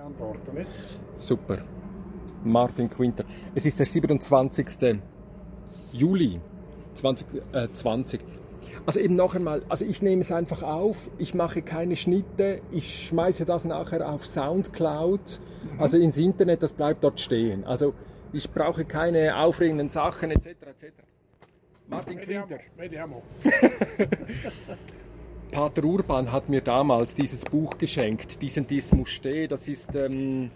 Antworten? Super. Martin Quinter. Es ist der 27. Juli 2020. Also eben noch einmal, also ich nehme es einfach auf, ich mache keine Schnitte, ich schmeiße das nachher auf Soundcloud, mhm. also ins Internet, das bleibt dort stehen. Also ich brauche keine aufregenden Sachen etc. etc. Martin Quinter. Pater Urban hat mir damals dieses Buch geschenkt, diesen Dismus Ste, das ist, ähm,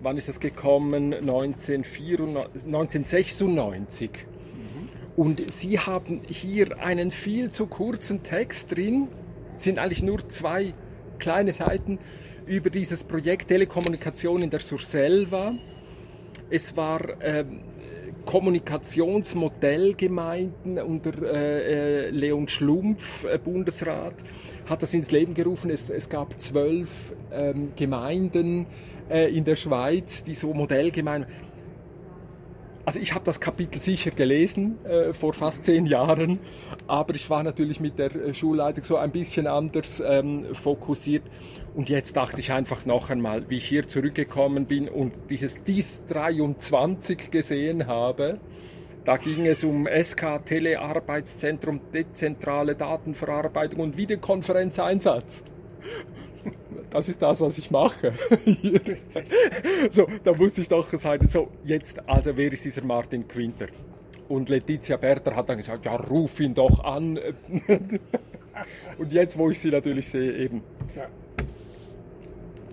wann ist das gekommen? 1994, 1996. Und Sie haben hier einen viel zu kurzen Text drin, sind eigentlich nur zwei kleine Seiten über dieses Projekt Telekommunikation in der Surselva. Es war ähm, Kommunikationsmodellgemeinden unter äh, äh, Leon Schlumpf, äh, Bundesrat, hat das ins Leben gerufen. Es, es gab zwölf ähm, Gemeinden äh, in der Schweiz, die so Modellgemeinden also ich habe das Kapitel sicher gelesen äh, vor fast zehn Jahren, aber ich war natürlich mit der äh, Schulleitung so ein bisschen anders ähm, fokussiert. Und jetzt dachte ich einfach noch einmal, wie ich hier zurückgekommen bin und dieses DIS 23 gesehen habe. Da ging es um SK Telearbeitszentrum, dezentrale Datenverarbeitung und Videokonferenzeinsatz das ist das, was ich mache. so, da musste ich doch sagen, so, jetzt, also wer ist dieser Martin Quinter? Und Letizia Berter hat dann gesagt, ja, ruf ihn doch an. Und jetzt, wo ich sie natürlich sehe, eben. Ja.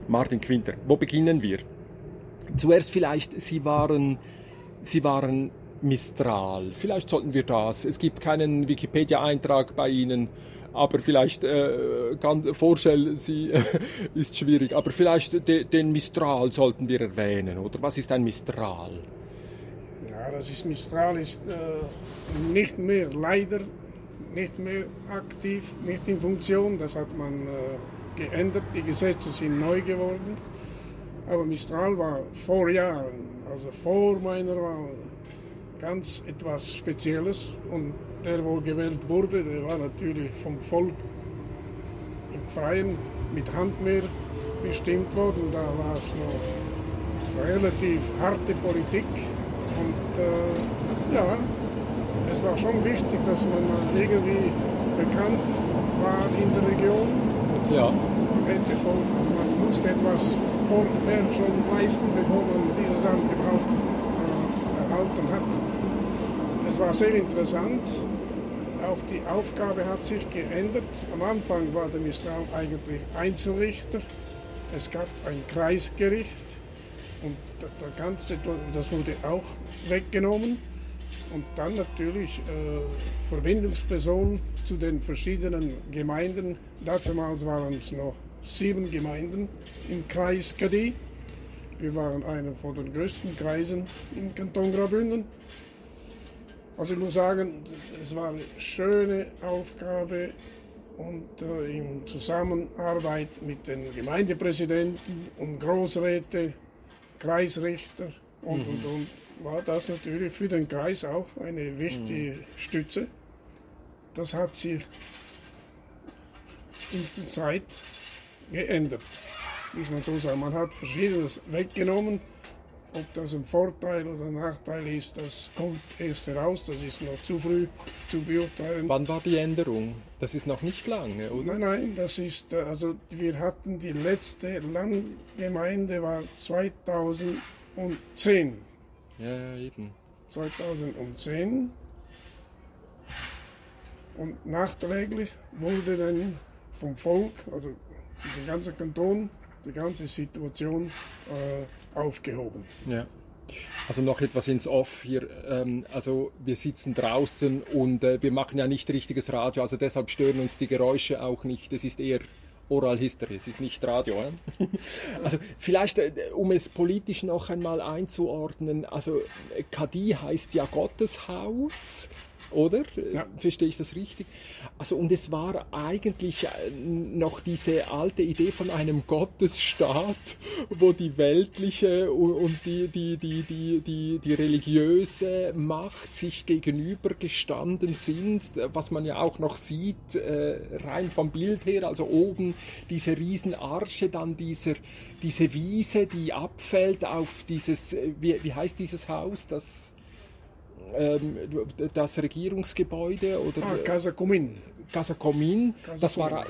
Martin Quinter, wo beginnen wir? Zuerst vielleicht, Sie waren, Sie waren Mistral. Vielleicht sollten wir das. Es gibt keinen Wikipedia-Eintrag bei Ihnen aber vielleicht äh, kann, vorstellen Sie ist schwierig, aber vielleicht de, den Mistral sollten wir erwähnen, oder? Was ist ein Mistral? Ja, das ist Mistral ist äh, nicht mehr leider nicht mehr aktiv, nicht in Funktion. Das hat man äh, geändert. Die Gesetze sind neu geworden. Aber Mistral war vor Jahren, also vor meiner Wahl, ganz etwas Spezielles und der wo gewählt wurde, der war natürlich vom Volk im Freien mit Handmehr bestimmt worden. Da war es noch relativ harte Politik und äh, ja, es war schon wichtig, dass man irgendwie bekannt war in der Region. Ja. Man, hätte also man musste etwas vorher schon leisten, bevor man dieses Amt überhaupt äh, erhalten hat. Es war sehr interessant. Auch die Aufgabe hat sich geändert. Am Anfang war der Mistral eigentlich Einzelrichter. Es gab ein Kreisgericht und der ganze, das wurde auch weggenommen. Und dann natürlich äh, Verbindungsperson zu den verschiedenen Gemeinden. Damals waren es noch sieben Gemeinden im Kreis Kadi. Wir waren einer von den größten Kreisen im Kanton Graubünden. Also ich muss sagen, es war eine schöne Aufgabe und äh, in Zusammenarbeit mit den Gemeindepräsidenten und Großräte, Kreisrichter und, mhm. und, und war das natürlich für den Kreis auch eine wichtige mhm. Stütze. Das hat sich in der Zeit geändert, muss man so sagen. Man hat Verschiedenes weggenommen ob das ein Vorteil oder ein Nachteil ist, das kommt erst heraus. Das ist noch zu früh zu beurteilen. Wann war die Änderung? Das ist noch nicht lange, oder? Nein, nein, das ist, äh, also wir hatten die letzte Landgemeinde war 2010. Ja, ja, eben. 2010. Und nachträglich wurde dann vom Volk, also den ganzen Kanton, die ganze Situation äh, aufgehoben. Ja. Also noch etwas ins Off hier. Ähm, also wir sitzen draußen und äh, wir machen ja nicht richtiges Radio, also deshalb stören uns die Geräusche auch nicht. Es ist eher Oral History, es ist nicht Radio. Äh? also vielleicht, äh, um es politisch noch einmal einzuordnen, also Kadi heißt ja Gotteshaus oder? Ja. Verstehe ich das richtig? Also, und es war eigentlich äh, noch diese alte Idee von einem Gottesstaat, wo die weltliche und die, die, die, die, die, die religiöse Macht sich gegenübergestanden sind, was man ja auch noch sieht, äh, rein vom Bild her, also oben diese Riesenarche, dann dieser, diese Wiese, die abfällt auf dieses, äh, wie, wie heißt dieses Haus, das ähm, das Regierungsgebäude oder ah, Casa Comin. Casa Comin, das war äh,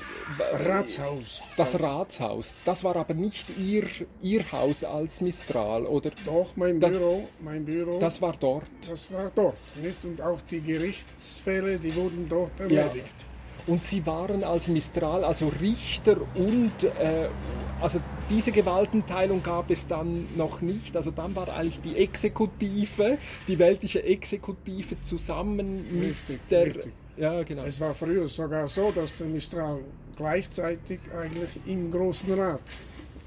Ratshaus. Das Ratshaus. Das war aber nicht ihr, ihr Haus als Mistral, oder? Doch, mein das, Büro, mein Büro. Das war dort. Das war dort, nicht? Und auch die Gerichtsfälle, die wurden dort erledigt. Ja. Und sie waren als Mistral, also Richter und äh, also diese Gewaltenteilung gab es dann noch nicht. Also dann war eigentlich die Exekutive, die weltliche Exekutive zusammen mit richtig, der. Richtig. Ja, genau. Es war früher sogar so, dass der Mistral gleichzeitig eigentlich im Großen Rat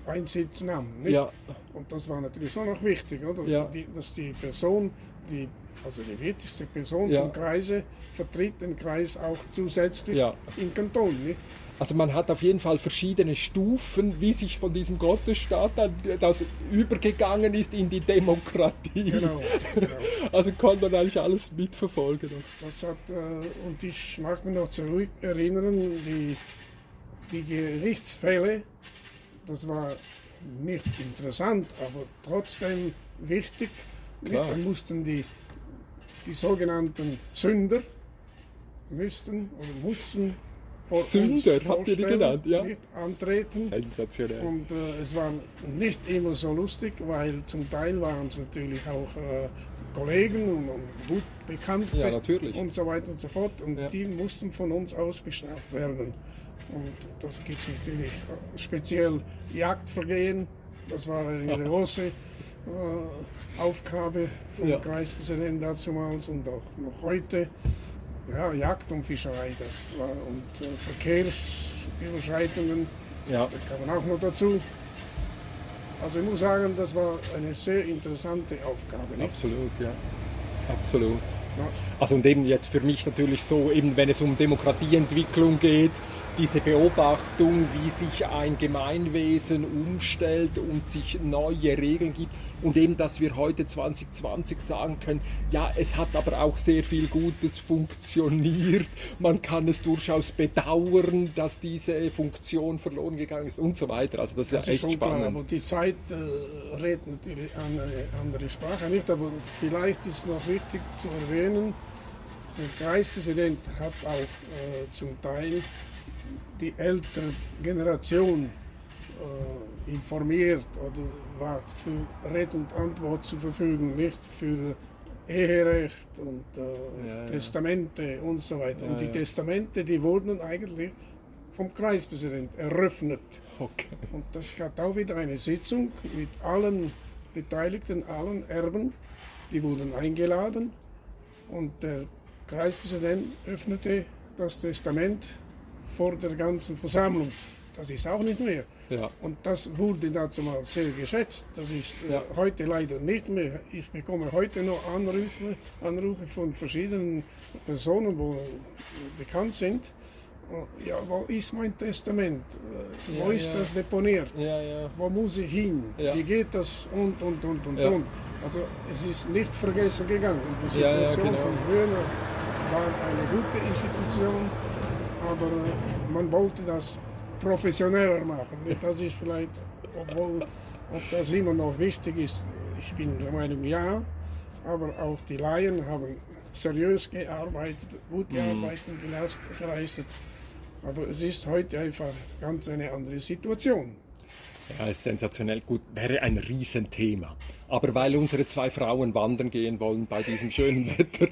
einen Sitz nahm. Nicht? Ja. Und das war natürlich auch noch wichtig, oder? Ja. Die, dass die Person, die also die wichtigste Person ja. vom Kreise, vertritt den Kreis auch zusätzlich ja. im Kanton. Nicht? Also man hat auf jeden Fall verschiedene Stufen, wie sich von diesem Gottesstaat dann das übergegangen ist in die Demokratie. Genau, genau. Also konnte man eigentlich alles mitverfolgen. Das hat, äh, und ich mag mich noch zurück erinnern, die, die Gerichtsfälle, das war nicht interessant, aber trotzdem wichtig. Dann mussten die die sogenannten Sünder müssten oder mussten vor Sünder, habt ihr die genannt, ja? antreten. Sensationell. Und äh, es war nicht immer so lustig, weil zum Teil waren es natürlich auch äh, Kollegen und, und, gut Bekannte ja, natürlich. und so weiter und so fort. Und Ja. die mussten von uns aus bestraft werden. Und das gibt es natürlich äh, speziell Jagdvergehen. Das war eine große Aufgabe vom Ja. Kreispräsidenten damals und auch noch heute. Ja, Jagd und Fischerei, das war und äh, Verkehrsüberschreitungen, Ja. da kann man auch noch dazu. Also ich muss sagen, das war eine sehr interessante Aufgabe. Nicht? Absolut, ja. Absolut. Ja. Also und eben jetzt für mich natürlich so, eben wenn es um Demokratieentwicklung geht, diese Beobachtung, wie sich ein Gemeinwesen umstellt und sich neue Regeln gibt und eben, dass wir heute 2020 sagen können, ja, es hat aber auch sehr viel Gutes funktioniert, man kann es durchaus bedauern, dass diese Funktion verloren gegangen ist und so weiter. Also das ist Das ja ist echt schon klar, spannend. aber die Zeit äh, redet natürlich eine andere Sprache nicht, aber vielleicht ist noch wichtig zu erwähnen, der Kreispräsident hat auch äh, zum Teil die ältere Generation äh, informiert oder war für Red und Antwort zur Verfügung, nicht für Eherecht und äh, Ja, ja. Testamente und so weiter. Ja, und die ja. Testamente, die wurden eigentlich vom Kreispräsidenten eröffnet. Okay. Und das gab auch wieder eine Sitzung mit allen Beteiligten, allen Erben. Die wurden eingeladen und der Kreispräsident öffnete das Testament vor der ganzen Versammlung. Das ist auch nicht mehr. Ja. Und das wurde dazu mal sehr geschätzt. Das ist äh, Ja. heute leider nicht mehr. Ich bekomme heute noch Anrufe, Anrufe von verschiedenen Personen, wo bekannt sind. Oh, Ja, wo ist mein Testament? Äh, Wo Ja, ist das deponiert? Ja, ja. Wo muss ich hin? Wie geht das? Und, und, und, und, und. Also es ist nicht vergessen gegangen. Die Situation genau. von früher war eine gute Institution, aber äh, man wollte das professioneller machen. Das ist vielleicht, obwohl ob das immer noch wichtig ist, ich bin der Meinung, ja, aber auch die Laien haben seriös gearbeitet, gute Mhm. Arbeiten geleist- geleistet. Aber es ist heute einfach ganz eine andere Situation. Ja, ist sensationell gut. Wäre ein Riesenthema. Aber weil unsere zwei Frauen wandern gehen wollen bei diesem schönen Wetter,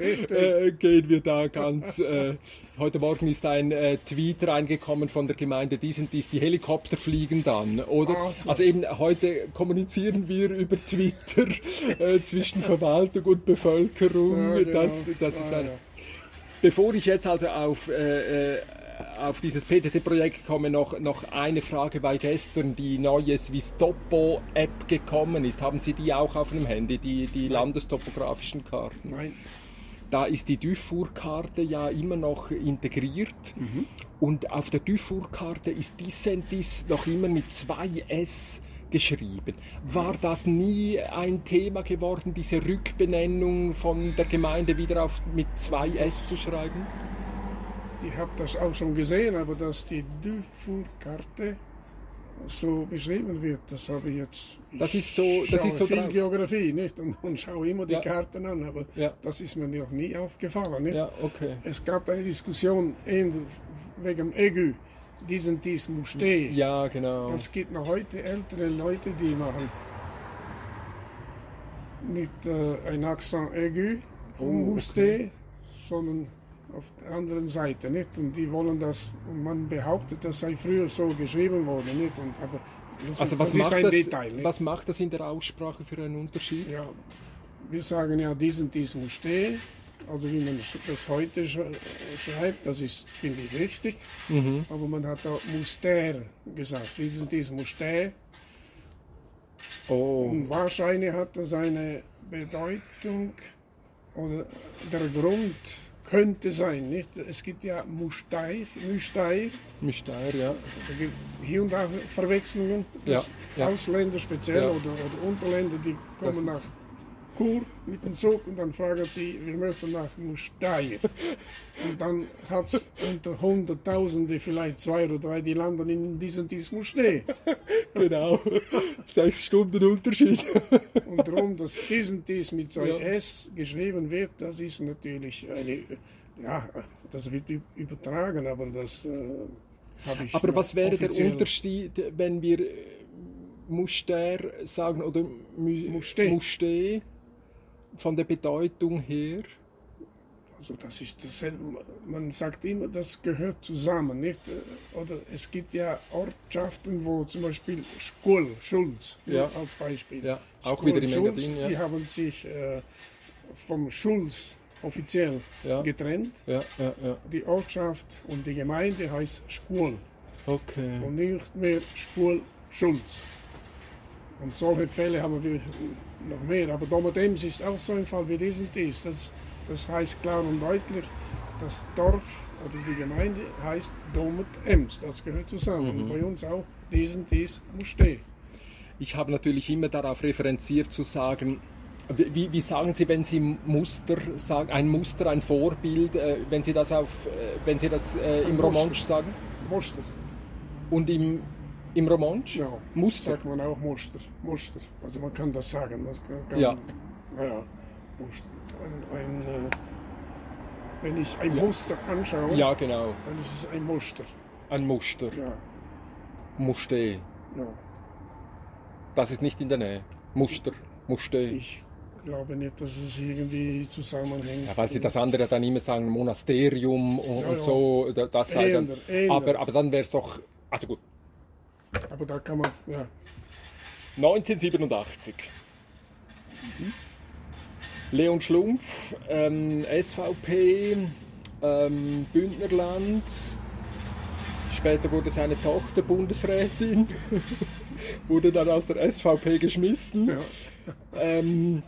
äh, gehen wir da ganz. Äh, heute Morgen ist ein äh, Tweet reingekommen von der Gemeinde, dies und dies, die Helikopter fliegen dann, oder? So. Also eben heute kommunizieren wir über Twitter äh, zwischen Verwaltung und Bevölkerung. Ja, genau. das, das ist Ah, ein, ja. Bevor ich jetzt also auf, äh, äh, auf dieses PTT-Projekt komme, noch, noch eine Frage, weil gestern die neue Swisstopo-App gekommen ist. Haben Sie die auch auf dem Handy, die, die landestopografischen Karten? Nein, da ist die Dufour-Karte ja immer noch integriert. Und auf der Dufour-Karte ist Dissentis noch immer mit zwei S geschrieben. War das nie ein Thema geworden, diese Rückbenennung von der Gemeinde wieder auf, mit zwei S zu schreiben? Ich habe das auch schon gesehen, aber dass die Dufour-Karte so beschrieben wird, das habe ich jetzt. Das ist so- das ist so viel drauf. Geografie, nicht? Und, und schaue immer die Ja. Karten an, aber Ja. das ist mir noch nie aufgefallen. Nicht? Ja, okay. Es gab eine Diskussion wegen Egu, diesen dies muss stehen. Ja, genau. Das gibt noch heute ältere Leute, die machen nicht äh, ein Accent aigu vom Oh, Muste, sondern auf der anderen Seite. Nicht? Und die wollen das, und man behauptet, das sei früher so geschrieben worden. Nicht? Und, aber das, Also ist- was das ist macht ein das, Detail. Nicht? was macht das in der Aussprache für einen Unterschied? Ja, wir sagen ja, diesen dies muss stehen. Also wie man das heute sch- schreibt, das ist, finde ich, richtig. Mhm. Aber man hat auch Muster gesagt. Diesen dies muss stehen. Oh, Und wahrscheinlich hat das eine Bedeutung oder der Grund könnte sein, nicht? Es gibt ja Musteir, Musteir, Mystère, ja. da gibt hier und da Verwechslungen, Ja, ja. Ausländer speziell Ja. oder, oder Unterländer, die kommen nach Chur mit dem Zug und dann fragen sie, wir möchten nach Musteir. und dann hat es unter Hunderttausende, vielleicht zwei oder drei, die landen in diesem dies Musteir. Genau. Sechs Stunden Unterschied. Und darum, dass diesen dies mit so Ja. S geschrieben wird, das ist natürlich eine, ja, das wird üb- übertragen, aber das äh, habe ich. Aber was wäre der Unterschied, wenn wir äh, Mustär sagen oder Mü- Musté. Von der Bedeutung her? Also das ist dasselbe. Man sagt immer, das gehört zusammen, nicht? Oder es gibt ja Ortschaften, wo zum Beispiel Schkull, Schulz, Ja. als Beispiel. Ja, auch Schkull, wieder im Schulz, Engadin, ja. Die haben sich äh, vom Schulz offiziell Ja. getrennt. Ja, ja. Die Ortschaft und die Gemeinde heißt Schkull. Okay. und nicht mehr Spur Schulz. Und solche Fälle haben wir noch mehr. Aber Domadems ist auch so ein Fall wie diesen dies. Das, das heißt klar und deutlich, das Dorf oder die Gemeinde heißt Domet Ems. Das gehört zusammen. Und bei uns auch diesen dies muss stehen. Ich habe natürlich immer darauf referenziert zu sagen, wie, wie sagen Sie, wenn Sie Muster sagen, ein Muster, ein Vorbild, äh, wenn Sie das auf, äh, wenn Sie das äh, im Romansch sagen Muster. und im im Romansch? Ja, Muster. sagt man auch Muster. Muster. Also man kann das sagen. Man kann, Ja. ja. Muster. Ein, ein, äh, wenn ich ein Ja. Muster anschaue, Ja, genau. dann ist es ein Muster. Ein Muster. Ja, Muste. ja. Das ist nicht in der Nähe. Muster. Muste. Ich glaube nicht, dass es irgendwie zusammenhängt. Ja, weil Sie das andere dann immer sagen, Monasterium und, Ja, und ja. so, da- das sei dann. Ähnlich, ähnlich. Aber, aber dann wäre es doch. Also gut, Aber da kann man, ja. 1987. Leon Schlumpf, ähm, SVP, ähm, Bündnerland. Später wurde seine Tochter Bundesrätin, wurde dann aus der SVP geschmissen. ja. Ähm,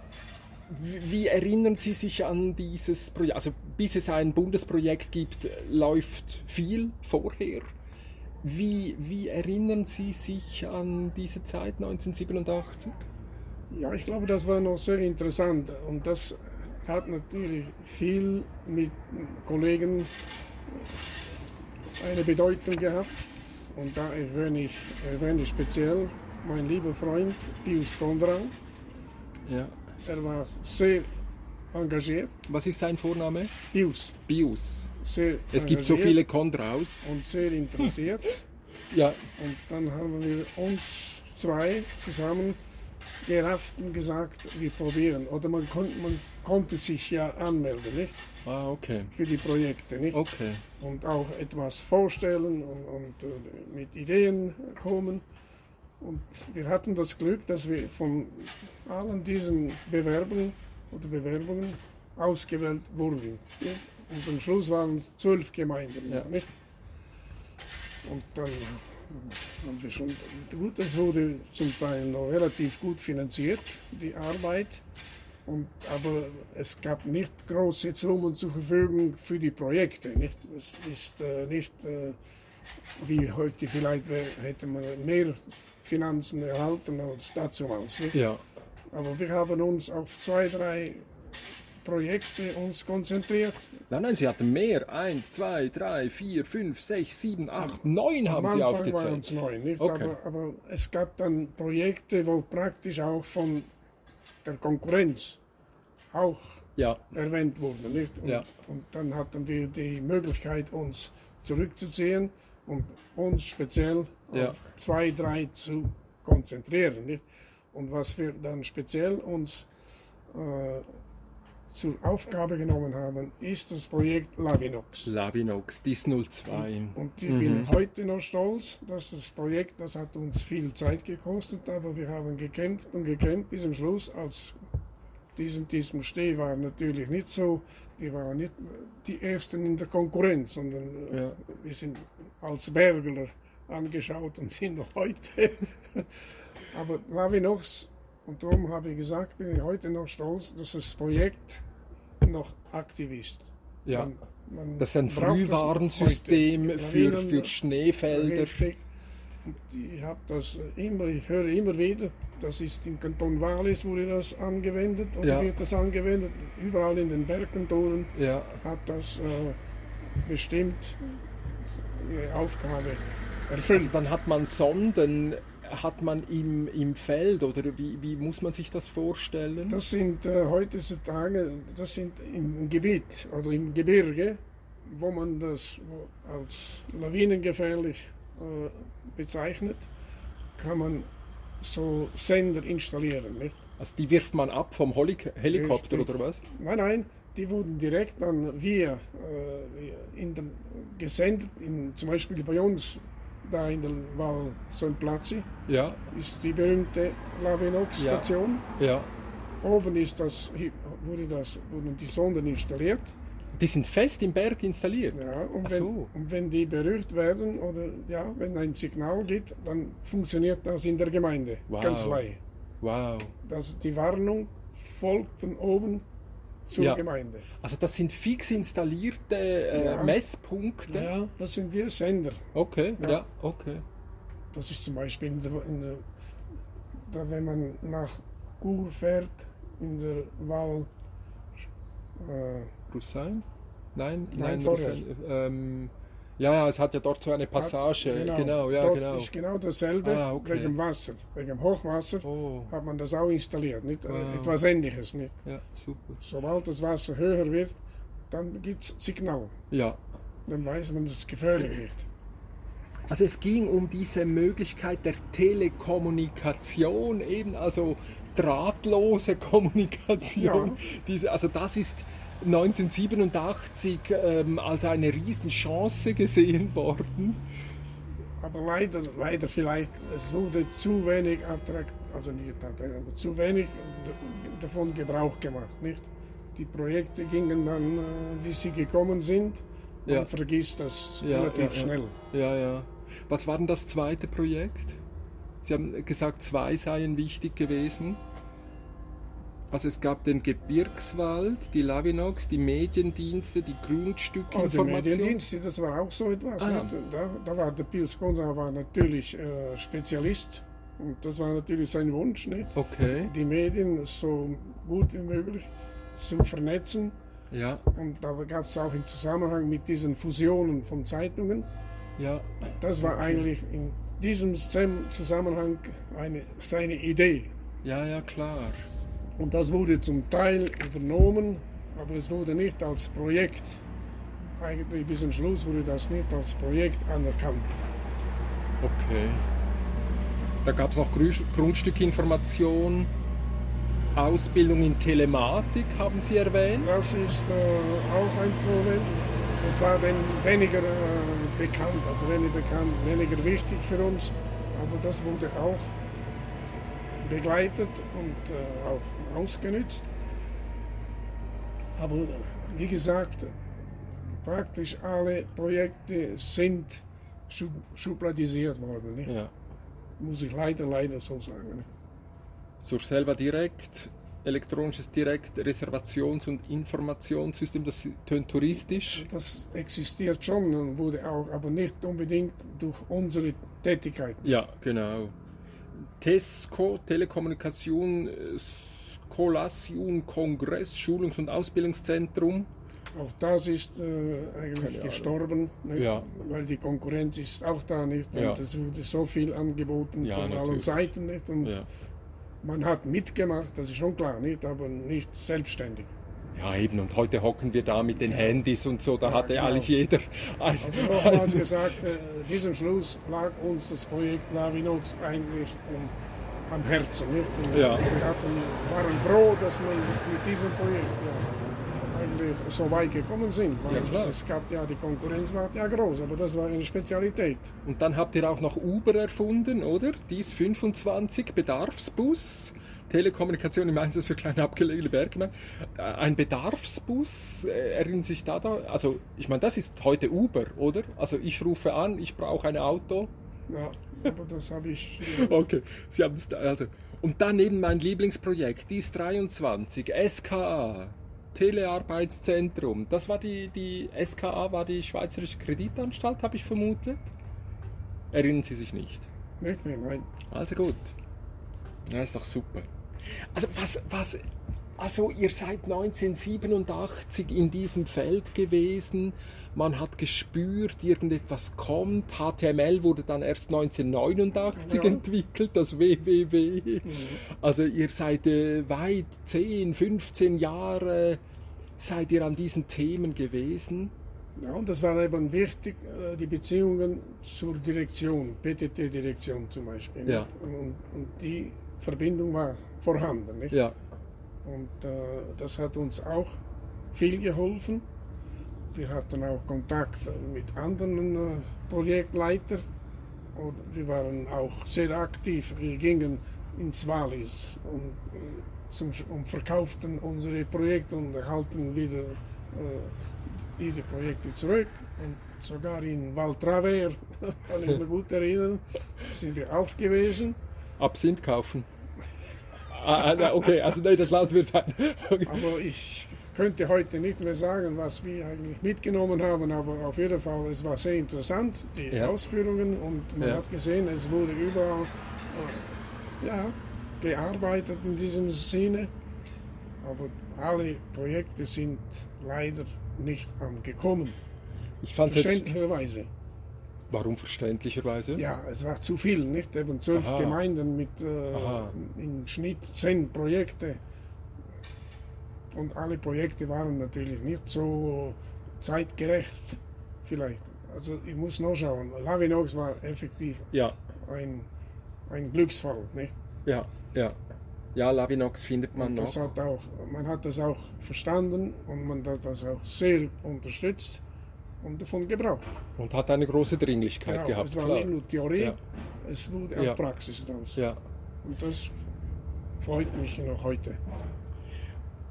wie, wie erinnern Sie sich an dieses Projekt? Also bis es ein Bundesprojekt gibt, läuft viel vorher. Wie, wie erinnern Sie sich an diese Zeit 1987? ja, ich glaube, das war noch sehr interessant. Und das hat natürlich viel mit Kollegen eine Bedeutung gehabt. Und da erwähne ich, erwähne ich speziell mein lieber Freund Pius Kondrau. Ja. Er war sehr engagiert. Was ist sein Vorname? Pius, Bius. sehr Es gibt so viele Kondraus. Und sehr interessiert. Ja. Und dann haben wir uns zwei zusammen gerafft und gesagt, wir probieren. Oder man, kon man konnte sich ja anmelden, nicht? Ah, okay. Für die Projekte, nicht? Okay. Und auch etwas vorstellen und, und äh, mit Ideen kommen. Und wir hatten das Glück, dass wir von allen diesen Bewerbungen oder Bewerbungen ausgewählt wurden. Nicht? Und am Schluss waren es zwölf Gemeinden. Ja. Nicht? Und dann haben wir schon, gut, es wurde zum Teil noch relativ gut finanziert, die Arbeit. Und, aber es gab nicht große Summen zur Verfügung für die Projekte. Nicht, es ist äh, nicht äh, wie heute vielleicht hätte man mehr Finanzen erhalten als damals. Nicht? Ja. Aber wir haben uns auf zwei, drei Projekte uns konzentriert. Nein, nein, Sie hatten mehr. Eins, zwei, drei, vier, fünf, sechs, sieben, acht, neun haben Am Sie Anfang waren aufgezählt. es neun, nicht? Okay. Aber, aber es gab dann Projekte, wo praktisch auch von der Konkurrenz auch Ja, erwähnt wurden. Nicht? Und, Ja. und dann hatten wir die Möglichkeit, uns zurückzuziehen und uns speziell Ja. auf zwei, drei zu konzentrieren. Nicht? Und was wir dann speziell uns äh, zur Aufgabe genommen haben, ist das Projekt Lavinox. Lavinox, DIS 02. Und ich Mhm. bin heute noch stolz, dass das Projekt, das hat uns viel Zeit gekostet, aber wir haben gekämpft und gekämpft bis zum Schluss. Als diesen, diesem Steh war natürlich nicht so, wir waren nicht die Ersten in der Konkurrenz, sondern äh, Ja. wir sind als Bergler angeschaut und sind noch heute. Aber Lavinox, und darum habe ich gesagt, bin ich heute noch stolz, dass das Projekt noch aktiv ist. Ja. Man- man Das ist ein Frühwarnsystem für, für Schneefelder. Richtig. Und ich habe das immer, ich höre immer wieder, das ist im Kanton Wallis wurde das angewendet oder Ja. wird das angewendet. Überall in den Bergkantonen Ja, hat das äh, bestimmt ihre Aufgabe erfüllt. also dann hat man Sonden, hat man im, im Feld oder wie, wie muss man sich das vorstellen? Das sind äh, heutzutage, das sind im Gebiet oder im Gebirge, wo man das als lawinengefährlich äh, bezeichnet, kann man so Sender installieren. Nicht? Also die wirft man ab vom Helik Helikopter Richtig. oder was? Nein, nein, die wurden direkt an wir äh, in den, gesendet, in, zum Beispiel bei uns, da in der Val St. Platzi, Ja, ist die berühmte Lavinox-Station. ja. Oben ist das, wurde das, wurden die Sonden installiert. Die sind fest im Berg installiert. Ja, und, Ach wenn, so. und wenn die berührt werden oder ja, wenn ein Signal gibt, dann funktioniert das in der Gemeinde. Wow. Kanzlei. Wow. Das, die Warnung folgt von oben zur Ja. Gemeinde. Also das sind fix installierte äh, Ja. Messpunkte. Ja, das sind wir Sender. Okay, ja. Ja. okay. Das ist zum Beispiel, in der, in der, da, wenn man nach Chur fährt, in der Wahl. Äh, Russein? Nein, Nein, nein. Russein. Ähm, ja, ja, es hat ja dort so eine Passage. Genau, ja, dort genau. ist genau dasselbe Ah, okay. wegen Wasser. Wegen Hochwasser Oh, hat man das auch installiert. Nicht? Äh, Wow. Etwas Ähnliches. Nicht? ja, super. Sobald das Wasser höher wird, dann gibt es Signal. Ja. Dann weiß man, dass es gefährlich wird. Also es ging um diese Möglichkeit der Telekommunikation, eben also drahtlose Kommunikation. Ja. Diese, also das ist 1987 ähm, als eine Riesenchance gesehen worden. Aber leider, leider vielleicht, es wurde zu wenig attrakt, also nicht attrakt, aber zu wenig davon Gebrauch gemacht. Nicht? Die Projekte gingen dann, äh, wie sie gekommen sind. Man Ja. vergisst das Ja, relativ ja. schnell. Ja, ja. Was war denn das zweite Projekt? Sie haben gesagt, zwei seien wichtig gewesen. Also es gab den Gebirgswald, die Lavinox, die Mediendienste, die Oh, die Grundstückinformation. Mediendienste, das war auch so etwas. Ah. Da, da war der Pius Konrad war natürlich äh, Spezialist und das war natürlich sein Wunsch, nicht? Okay, die Medien so gut wie möglich zu vernetzen. ja, Und da gab es auch im Zusammenhang mit diesen Fusionen von Zeitungen. ja, Das war Okay. eigentlich in diesem Sem- Zusammenhang eine, seine Idee. ja, ja, klar. Und das wurde zum Teil übernommen, aber es wurde nicht als Projekt, eigentlich bis zum Schluss wurde das nicht als Projekt anerkannt. Okay. Da gab es noch Grü- Grundstückinformation, Ausbildung in Telematik, haben Sie erwähnt. Das ist äh, auch ein Problem. Das war dann weniger äh, bekannt, also weniger bekannt, weniger wichtig für uns. Aber das wurde auch begleitet und äh, auch ausgenützt. Aber wie gesagt, praktisch alle Projekte sind schub schubladisiert worden. Nicht? Ja. Muss ich leider, leider so sagen. Nicht? Zur selber direkt elektronisches Direkt-Reservations- und Informationssystem, das tönt touristisch. Das existiert schon und wurde auch, aber nicht unbedingt durch unsere Tätigkeit. Ja, genau. Tesco, Telekommunikation, Scholasium, Kongress, Schulungs- und Ausbildungszentrum. Auch das ist äh, eigentlich gestorben, ja. weil die Konkurrenz ist auch da nicht. Ja. Und es wurde so viel angeboten Ja, von allen natürlich. Seiten nicht. Und Ja. man hat mitgemacht, das ist schon klar, nicht, aber nicht selbstständig. ja, eben. Und heute hocken wir da mit den Handys und so. Da Ja, hatte genau. eigentlich jeder ein, Also nochmals gesagt, äh, diesem Schluss lag uns das Projekt Lavinox eigentlich um, am Herzen. Ja. Wir hatten, waren froh, dass wir mit diesem Projekt ja, eigentlich so weit gekommen sind. Ja, klar. Es gab ja, die Konkurrenz war ja groß, aber das war eine Spezialität. Und dann habt ihr auch noch Uber erfunden, oder? Dies 25 Bedarfsbus. Telekommunikation im Einsatz für kleine abgelegene Bergmann. Äh, Ein Bedarfsbus, äh, erinnern Sie sich da, da? Also, ich meine, das ist heute Uber, oder? Also, ich rufe an, ich brauche ein Auto. Ja, aber das habe ich. Okay, Sie haben es da, also. Und dann eben mein Lieblingsprojekt, dies 23, SKA, Telearbeitszentrum. Das war die, die SKA, war die Schweizerische Kreditanstalt, habe ich vermutet. Erinnern Sie sich nicht? Nicht mehr, nein. Also gut. Ja, ist doch super. Also was, was, also ihr seid 1987 in diesem Feld gewesen. Man hat gespürt, irgendetwas kommt. HTML wurde dann erst 1989 Ja. entwickelt, das WWW. Also ihr seid äh, weit 10, 15 Jahre seid ihr an diesen Themen gewesen. Ja, und das war eben wichtig, äh, die Beziehungen zur Direktion, PTT-Direktion zum Beispiel. Ja. nicht? Und, und die Verbindung war vorhanden. Nicht? Ja, Und äh, das hat uns auch viel geholfen. Wir hatten auch Kontakt mit anderen äh, Projektleitern und wir waren auch sehr aktiv. Wir gingen ins Wallis und, äh, zum, und verkauften unsere Projekte und erhalten wieder äh, ihre Projekte zurück. Und sogar in Valtraver, kann ich mir gut erinnern, sind wir auch gewesen. Absinth kaufen. Ah, ah, na, okay, also nein, das lassen wir sein. Okay. Aber ich könnte heute nicht mehr sagen, was wir eigentlich mitgenommen haben, aber auf jeden Fall, es war sehr interessant, die Ja. Ausführungen und man Ja. hat gesehen, es wurde überall äh, ja, gearbeitet in diesem Sinne, aber alle Projekte sind leider nicht angekommen, Ich fand jetzt. Warum verständlicherweise? Ja, es war zu viel, nicht? Eben zwölf Aha. Gemeinden mit äh, im Schnitt zehn Projekte. Und alle Projekte waren natürlich nicht so zeitgerecht, vielleicht. Also ich muss noch schauen. Lavinox war effektiv Ja, ein, ein Glücksfall, nicht? ja, ja. Ja, Labinox findet man noch. hat auch, man hat das auch verstanden und man hat das auch sehr unterstützt und davon gebraucht. Und hat eine große Dringlichkeit Genau, gehabt, es war klar. nicht nur Theorie, Ja. es wurde auch Ja. Praxis daraus. Ja. Und das freut mich noch heute.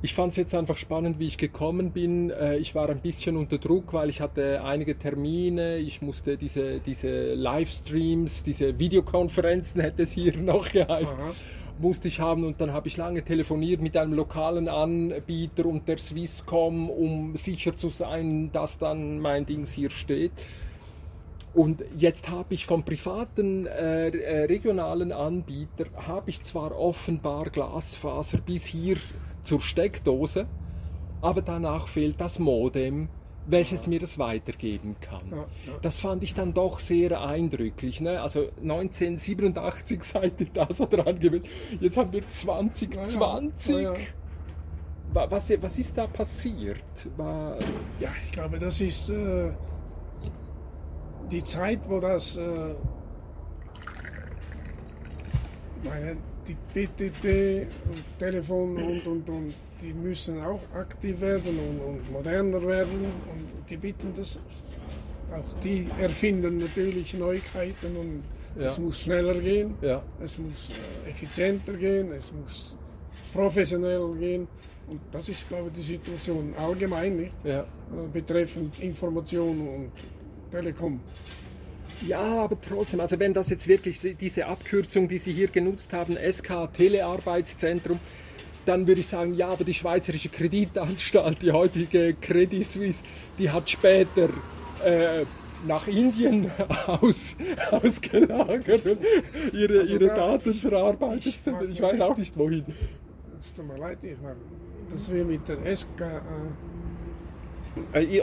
Ich fand es jetzt einfach spannend, wie ich gekommen bin. Äh, Ich war ein bisschen unter Druck, weil ich hatte einige Termine. Ich musste diese, diese Livestreams, diese Videokonferenzen, hätte es hier noch geheißen, Aha. Musste ich haben. Und dann habe ich lange telefoniert mit einem lokalen Anbieter und der Swisscom, um sicher zu sein, dass dann mein Dings hier steht. Und jetzt habe ich vom privaten äh, äh, regionalen Anbieter habe ich zwar offenbar Glasfaser bis hier zur Steckdose, aber danach fehlt das Modem, welches mir das weitergeben kann. Ja, ja. Das fand ich dann doch sehr eindrücklich. Ne? Also 1987 seid ihr da so dran gewesen. Jetzt haben wir 2020. Ja, ja. Wa- Was, was ist da passiert? War, Ja, ich glaube, das ist äh, die Zeit, wo das äh, meine, die PTT und Telefon und, und, und die müssen auch aktiv werden und, und moderner werden und die bieten das auch die erfinden natürlich Neuigkeiten und Ja. es muss schneller gehen, ja, es muss äh, effizienter gehen, es muss professionell gehen und das ist glaube ich die Situation allgemein nicht ja. äh, betreffend Information und Telekom. Ja, aber trotzdem, also wenn das jetzt wirklich die- diese Abkürzung, die Sie hier genutzt haben, SK Telearbeitszentrum, dann würde ich sagen, ja, aber die Schweizerische Kreditanstalt, die heutige Credit Suisse, die hat später äh, nach Indien aus, ausgelagert und ihre, Also ihre da- Daten ich- verarbeitet. ich Ich, weiß auch nicht wohin. Es tut mir leid, ich meine, dass wir mit der SK Äh,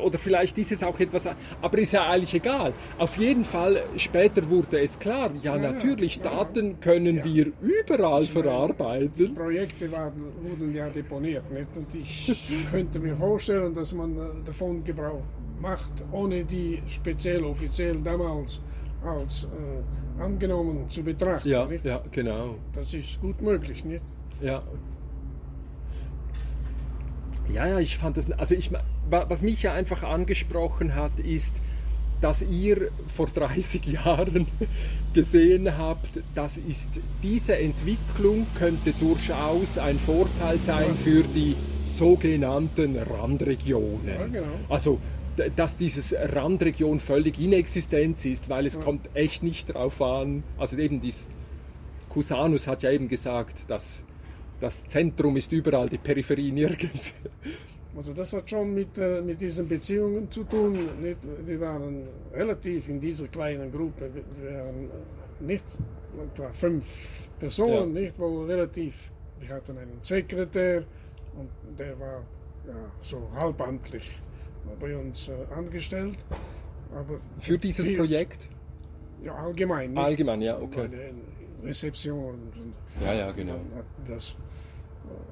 Oder vielleicht ist es auch etwas, aber ist ja eigentlich egal. Auf jeden Fall, später wurde es klar, ja, Ja, natürlich, ja. Daten können Ja. wir überall meine, verarbeiten. Projekte waren, wurden ja deponiert. Nicht? Und ich könnte mir vorstellen, dass man äh, davon Gebrauch macht, ohne die speziell offiziell damals als äh, angenommen zu betrachten. Ja, nicht? ja, genau. Das ist gut möglich. Nicht? Ja. Ja, ja, ich fand das, also ich, wa- was mich ja einfach angesprochen hat, ist, dass ihr vor 30 Jahren gesehen habt, das ist, diese Entwicklung könnte durchaus ein Vorteil sein für die sogenannten Randregionen. Ja, genau. Also, dass dieses Randregion völlig inexistent ist, weil es kommt echt nicht drauf an, also eben dies, Cusanus hat ja eben gesagt, dass das Zentrum ist überall, die Peripherie nirgends. Also das hat schon mit, äh, mit diesen Beziehungen zu tun. Nicht? Wir waren relativ in dieser kleinen Gruppe, wir waren äh, nicht etwa fünf Personen, Ja. nicht, wo relativ, wir hatten einen Sekretär und der war ja, so halbamtlich bei uns äh, angestellt. Aber Für dieses viel- Projekt? Ja, allgemein. Nicht? Allgemein, ja, okay. Rezeption und Ja, ja, genau. das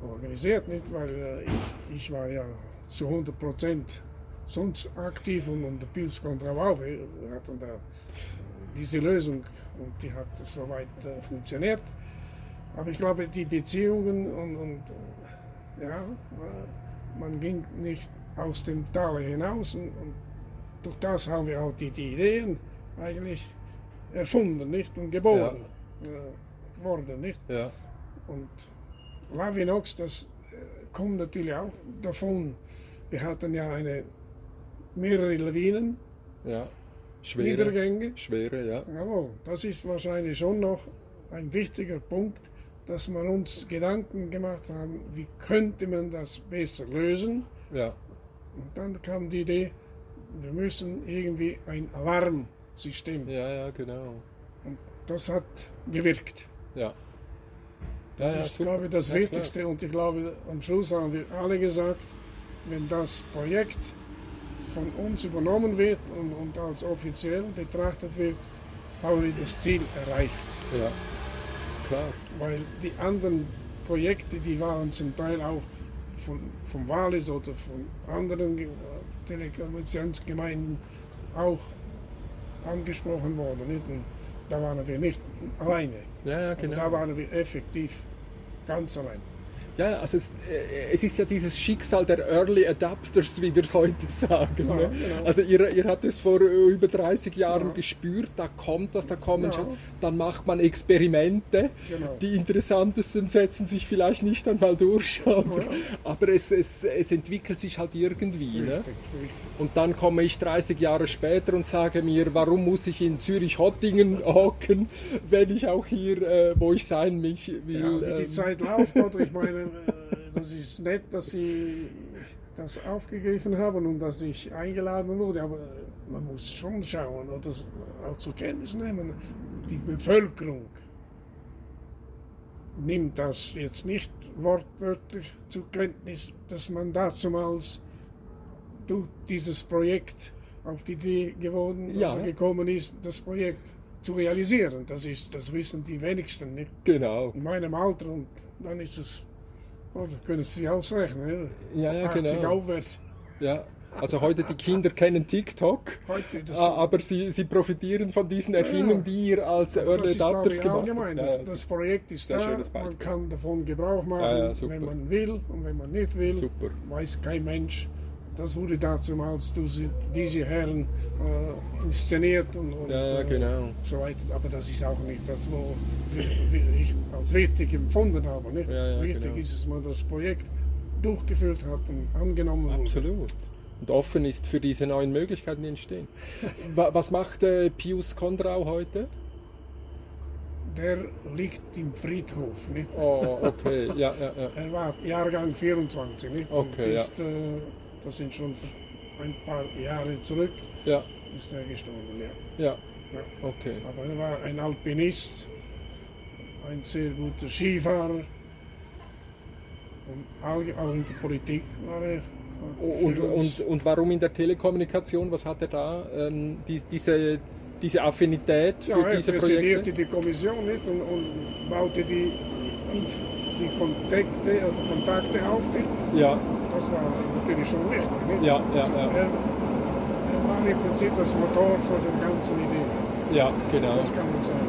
organisiert, nicht? Weil äh, ich, ich war ja zu 100 Prozent sonst aktiv und, und der Pius Kontra auch. Wir wir hatten da diese Lösung und die hat soweit äh, funktioniert. Aber ich glaube, die Beziehungen und, und äh, ja, äh, man ging nicht aus dem Tal hinaus und, und durch das haben wir auch die, die Ideen eigentlich erfunden, nicht? Und geboren äh, worden, nicht? Ja, Und Lavinox, das kommt natürlich auch davon. Wir hatten ja eine, mehrere Lawinen, ja. Schwere, Niedergänge. schwere, ja. Jawohl, das ist wahrscheinlich schon noch ein wichtiger Punkt, dass wir uns Gedanken gemacht haben, wie könnte man das besser lösen. Ja, Und dann kam die Idee, wir müssen irgendwie ein Alarmsystem. ja, ja, genau. Und das hat gewirkt. Ja. Das ja, ist, super. glaube ich, das Ja, klar. Wichtigste. Und ich glaube, am Schluss haben wir alle gesagt, wenn das Projekt von uns übernommen wird und, und als offiziell betrachtet wird, haben wir das Ziel erreicht. Ja, klar. Weil die anderen Projekte, die waren zum Teil auch von, von Wallis oder von anderen Telekommunikationsgemeinden auch angesprochen worden. Nicht? Und da waren wir nicht alleine. Ja, ja, Aber genau. Da waren wir effektiv ganz allein. Ja, also es, äh, es ist ja dieses Schicksal der Early Adapters, wie wir heute sagen. Ja, ne? genau. Also ihr, ihr habt es vor äh, über 30 Jahren Ja. gespürt, da kommt was, da kommen Ja. schon. Dann macht man Experimente. Genau. Die interessantesten setzen sich vielleicht nicht einmal durch, aber, aber es, es, es entwickelt sich halt irgendwie. Ne? Richtig, richtig. Und dann komme ich 30 Jahre später und sage mir, warum muss ich in Zürich-Hottingen hocken, wenn ich auch hier, äh, wo ich sein mich will. Ja, wie die ähm, Zeit läuft, oder? Ich meine, äh, das ist nett, dass Sie das aufgegriffen haben und dass ich eingeladen wurde, aber man muss schon schauen oder auch zur Kenntnis nehmen. Die Bevölkerung nimmt das jetzt nicht wortwörtlich zur Kenntnis, dass man dazumals durch dieses Projekt auf die Idee geworden Ja. oder gekommen ist, das Projekt zu realisieren. Das, ist, das wissen die wenigsten nicht Genau. in meinem Alter und dann ist es, oh, da können Sie ausrechnen, ne? Ja, ja, 80 genau. aufwärts. Ja, also heute die Kinder kennen TikTok, Heute, ah, aber sie, sie profitieren von diesen Erfindungen, die ihr als das Early Adapters gemacht habt. Das, das Projekt ist sehr da, man kann davon Gebrauch machen, wenn man will und wenn man nicht will, Super. weiß kein Mensch. Das wurde damals durch diese Herren äh, inszeniert und, und Ja, ja, äh, genau. so weiter. Aber das ist auch nicht das, wo wir, ich als wichtig empfunden habe. Nicht? Ja, ja, wichtig genau. ist dass man das Projekt durchgeführt hat und angenommen wurde. Absolut. Und offen ist für diese neuen Möglichkeiten, die entstehen. Wa- Was macht äh, Pius Kondrau heute? der liegt im Friedhof. Nicht? Oh, okay, ja, ja, ja. Er war Jahrgang 24. Nicht? Und Okay, ist, äh, das sind schon ein paar Jahre zurück, Ja, ist er gestorben. Ja. ja, Ja. okay. Aber er war ein Alpinist, ein sehr guter Skifahrer. Und auch, in der Politik war er. Und, und, und warum in der Telekommunikation? Was hat er da? Ähm, die, diese, diese Affinität für ja, er diese präsidierte Projekte? die Kommission nicht und, und baute die, Inf- die Kontakte, oder Kontakte auf. Nicht? Ja, Das war natürlich schon wichtig. Nicht? Ja, ja, Also ja. Er, er war im Prinzip das Motor für die ganze Idee. ja, genau. Das kann man sagen.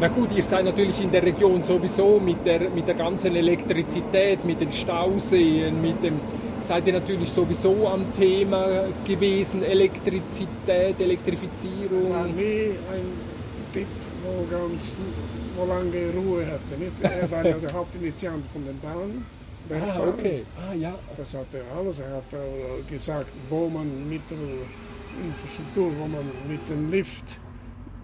Na gut, ihr seid natürlich in der Region sowieso mit der, mit der ganzen Elektrizität, mit den Stauseen, mit dem, seid ihr natürlich sowieso am Thema gewesen, Elektrizität, war Elektrifizierung. nie ein Typ, wo, ganz, wo lange Ruhe hatte. Nicht? Er war ja der Hauptinitiant von den Bahnen. Ah, okay. Ah, ja. Das hat er alles. Er hat gesagt, wo man mit der Infrastruktur, wo man mit dem Lift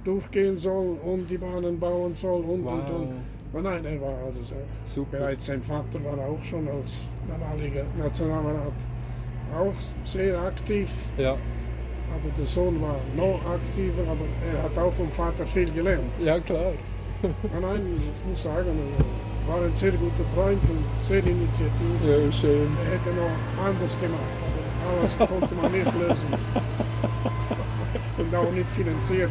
durchgehen soll und die Bahnen bauen soll und Wow. und und. Aber nein, er war also so. Super. Bereits sein Vater war auch schon als damaliger Nationalrat auch sehr aktiv. Ja, Aber der Sohn war noch aktiver, aber er hat auch vom Vater viel gelernt. ja klar. Nein, nein, ich muss sagen, er war ein sehr guter Freund und sehr initiativ. Ja, schön. Er hätte noch anders gemacht, aber alles konnte man nicht lösen. Und auch nicht finanzieren.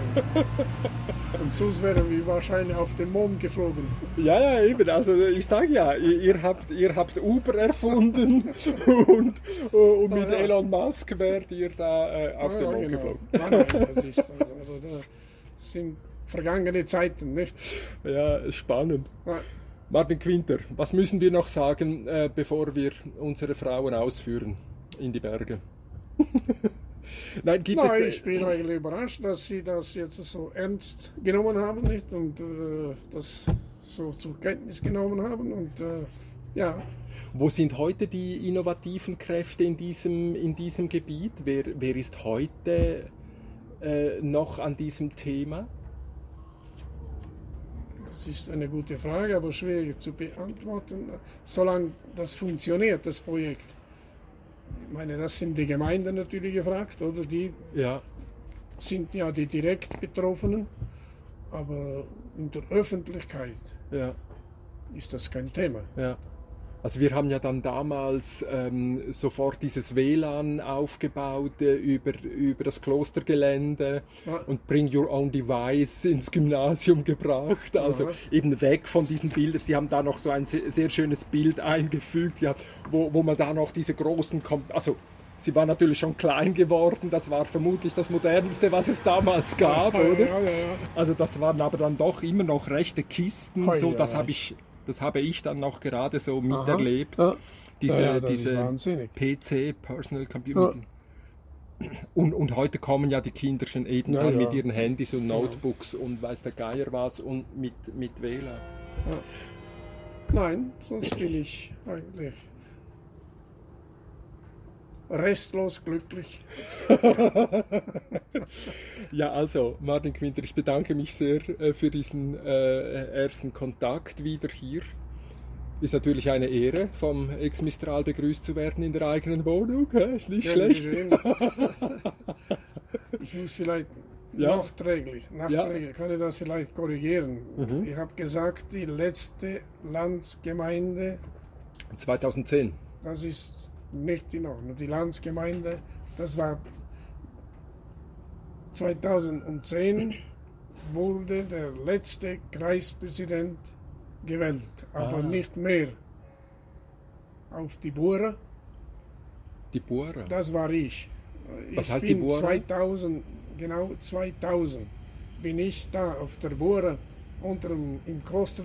Und sonst wären wir wahrscheinlich auf den Mond geflogen. Ja, ja, eben. Also ich sage ja, ihr, ihr, habt, ihr habt Uber erfunden und, und mit Ja, ja. Elon Musk wärt ihr da äh, auf den Ja, Mond genau. geflogen. Nein, nein, das ist also, also, das sind vergangene Zeiten, nicht? Ja, spannend. Ja. Martin Quinter, was müssen wir noch sagen, äh, bevor wir unsere Frauen ausführen in die Berge? Nein, gibt Nein, es. ich bin eigentlich überrascht, dass Sie das jetzt so ernst genommen haben nicht? und äh, das so zur Kenntnis genommen haben. Und äh, ja, Wo sind heute die innovativen Kräfte in diesem, in diesem Gebiet? Wer, wer ist heute äh, noch an diesem Thema? Das ist eine gute Frage, aber schwierig zu beantworten, solange das funktioniert, das Projekt. Ich meine, das sind die Gemeinden natürlich gefragt, oder? Die Ja, sind ja die direkt Betroffenen, aber in der Öffentlichkeit ja. ist das kein Thema. Ja. Also wir haben ja dann damals ähm, sofort dieses WLAN aufgebaut äh, über, über das Klostergelände Ja. und Bring Your Own Device ins Gymnasium gebracht. Also Ja. eben weg von diesen Bildern. Sie haben da noch so ein sehr, sehr schönes Bild eingefügt, ja, wo, wo man da noch diese großen, Kom also sie war natürlich schon klein geworden, das war vermutlich das modernste, was es damals gab, oder? ja, ja, ja. Also das waren aber dann doch immer noch rechte Kisten. So, das habe ich, das habe ich dann noch gerade so miterlebt. Ja. Diese, Ja, diese. PC, Personal Computer. Und, und heute kommen ja die Kinder schon eben Ja, dann mit ihren Handys und Notebooks und weiß der Geier was und mit, mit WLAN. Nein, sonst bin ich eigentlich restlos glücklich. Ja, also Martin Quinter, ich bedanke mich sehr äh, für diesen äh, ersten Kontakt wieder hier. Ist natürlich eine Ehre, vom Ex-Mistral begrüßt zu werden in der eigenen Wohnung. Ist nicht Gern schlecht. Ich muss vielleicht Ja. nachträglich, nachträglich kann ich das vielleicht korrigieren. Mhm. Ich habe gesagt, die letzte Landsgemeinde, 2010. das ist nicht in Ordnung. Die Landsgemeinde, das war 2010 wurde der letzte Kreispräsident gewählt, aber Ah. nicht mehr. Auf die Bura, Die Bohrer. das war ich. Was ich heißt die bin Bura? 2000, genau 2000 bin ich da auf der Bura unter dem, im Kloster.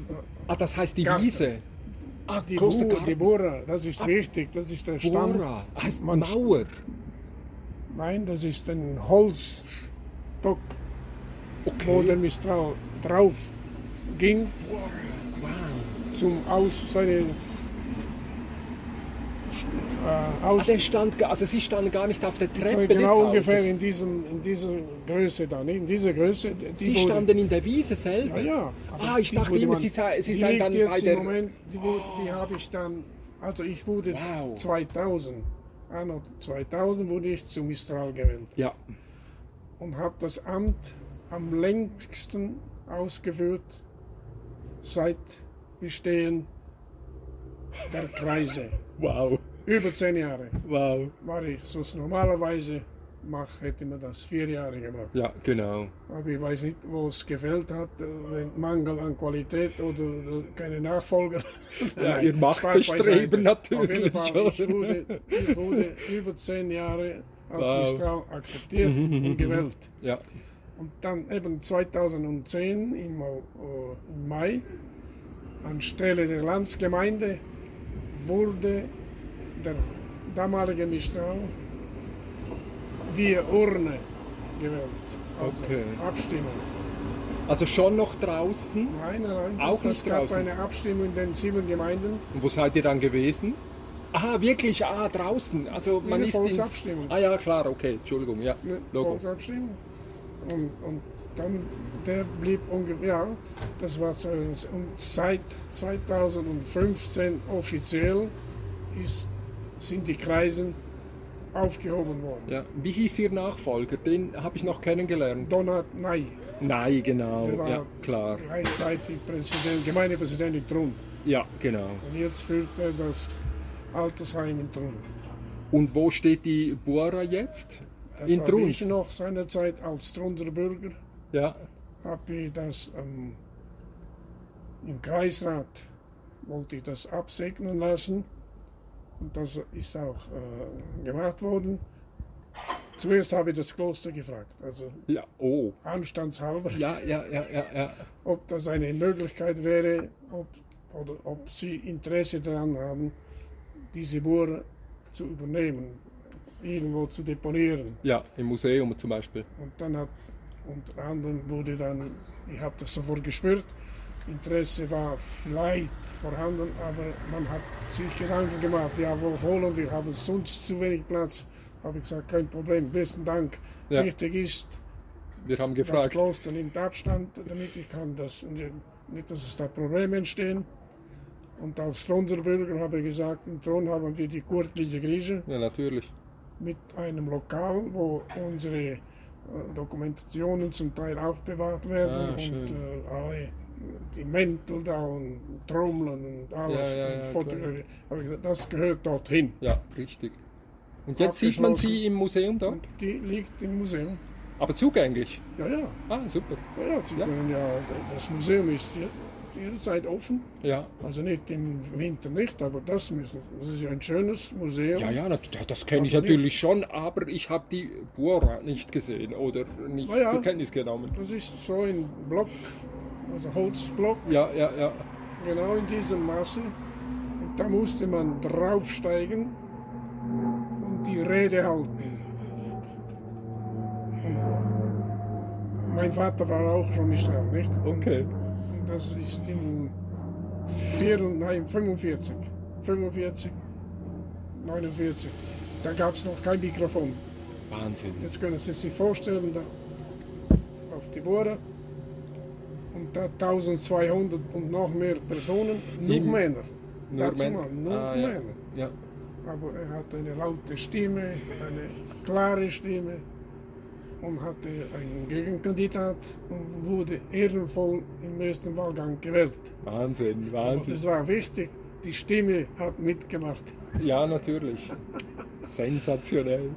Ah, das heißt die Garten. Wiese. Ah, Die, Garten. die Bura, das ist wichtig, das ist der Stamm. Bohrer. Heißt Man- Mauer. Nein, das ist ein Holzstock, wo Okay. der Mistral drauf ging Wow. zum Aus seine äh, aus. der stand, also Sie standen gar nicht auf der Treppe genau des ungefähr Hauses. in, diesem, in dieser Größe da, in dieser Größe. Die Sie wurde- standen in der Wiese selber? Ja, ja. Ah, ich dachte immer, man- Sie, sei, Sie seien dann bei der... Moment, die, wurde- die habe ich dann, also ich wurde Wow. 2000, anno 2000 wurde ich zu Mistral gewählt Ja, und habe das Amt am längsten ausgeführt seit Bestehen der Kreise. wow, Über zehn Jahre wow. war ich, so es normalerweise mache, hätte man das vier Jahre gemacht. Ja, genau. Aber ich weiß nicht, wo es gefällt hat, wenn Mangel an Qualität oder keine Nachfolger. Ja, Nein, ihr Spaß Machtbestreben beiseite. Auf jeden natürlich, Fall, ich wurde, ich wurde über zehn Jahre als Wow. Mistral akzeptiert und gewählt. Ja, Und dann eben 2010 im, äh, im Mai anstelle der Landsgemeinde wurde der damalige Mistral via Urne gewählt. Also Okay. Abstimmung. also schon noch draußen. Nein, nein, nein. Auch das, nicht es gab draußen? eine Abstimmung in den sieben Gemeinden. Und wo seid ihr dann gewesen? Ah, wirklich? Ah, draußen. Also man Eine ist ins... Ah ja, klar, okay, Entschuldigung, ja. eine Logo. Volksabstimmung. Und, und dann, der blieb ungefähr, ja, das war seit 2015 offiziell ist, sind die Kreisen aufgehoben worden. Ja. Wie hieß Ihr Nachfolger? Den habe ich noch kennengelernt. Donat Ney, Nein, genau. Der war- Ja, klar. gleichzeitig Präsident, Gemeindepräsident in Trun. Ja, genau. Und jetzt führt er das Altersheim in Trun. Und wo steht die Bora jetzt? Das In Truns? ich noch seinerzeit als Trunser Bürger Ja. habe ich das ähm, im Kreisrat wollte ich das absegnen lassen und das ist auch äh, gemacht worden. Zuerst habe ich das Kloster gefragt, also Ja, oh. anstandshalber, Ja, ja, ja, ja, ja. ob das eine Möglichkeit wäre, ob, oder ob sie Interesse daran haben, diese Bohr zu übernehmen, irgendwo zu deponieren. Ja, im Museum zum Beispiel. Und dann hat unter anderem wurde dann, ich habe das sofort gespürt, Interesse war vielleicht vorhanden, aber man hat sich Gedanken gemacht, ja, wo holen wir, haben sonst zu wenig Platz. Habe ich gesagt, kein Problem, besten Dank. Ja. Wichtig ist, Wir haben das gefragt. Kloster nimmt Abstand, damit ich kann das, nicht, dass es da Probleme entstehen. Und als Thronserbürger habe ich gesagt, im Thron haben wir die gurtliche Grieche Ja, natürlich. mit einem Lokal, wo unsere äh, Dokumentationen zum Teil aufbewahrt werden Ah, und äh, alle die Mäntel da und Trommeln und alles Ja, ja, und ja, ich gesagt, das gehört dorthin. Ja, richtig. Und jetzt sieht man sie im Museum dort? Und die liegt im Museum. Aber zugänglich. Ja, ja, Ah, super. ja, ja, Sie Ja. Können ja das Museum ist je- jederzeit offen. Ja. Also nicht im Winter nicht, aber das müssen. Das ist ja ein schönes Museum. Ja, ja, das kenne ich Also natürlich schon, aber ich habe die Bora nicht gesehen oder nicht ja. zur Kenntnis genommen. Das ist so ein Block, also Holzblock. Ja, ja, ja. genau in diesem Maße. Und da musste man draufsteigen und die Rede halten. Und mein Vater war auch schon nicht dran, nicht? Okay. Und das ist in vier, nein, 45, 45, 49. Da gab es noch kein Mikrofon. Wahnsinn. Jetzt können Sie sich vorstellen, da auf die Bohre und da 1200 und noch mehr Personen, nur Im- Männer. Nur Dazu Männer. mal, nur Ah, ja. Männer. Ja. Aber er hatte eine laute Stimme, eine klare Stimme und hatte einen Gegenkandidat und wurde ehrenvoll im ersten Wahlgang gewählt. Wahnsinn, Wahnsinn. das war wichtig, die Stimme hat mitgemacht. Ja, natürlich. Sensationell.